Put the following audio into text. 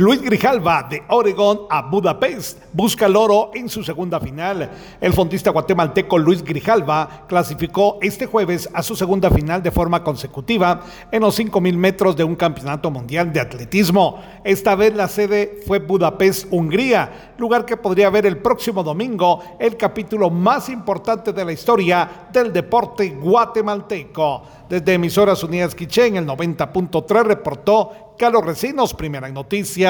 Luis Grijalva de Oregón a Budapest busca el oro en su segunda final. El fondista guatemalteco Luis Grijalva clasificó este jueves a su segunda final de forma consecutiva en los 5.000 metros de un campeonato mundial de atletismo. Esta vez la sede fue Budapest, Hungría, lugar que podría ver el próximo domingo el capítulo más importante de la historia del deporte guatemalteco. Desde Emisoras Unidas Quiché en el 90.3 reportó Carlos Recinos, Primera en Noticias,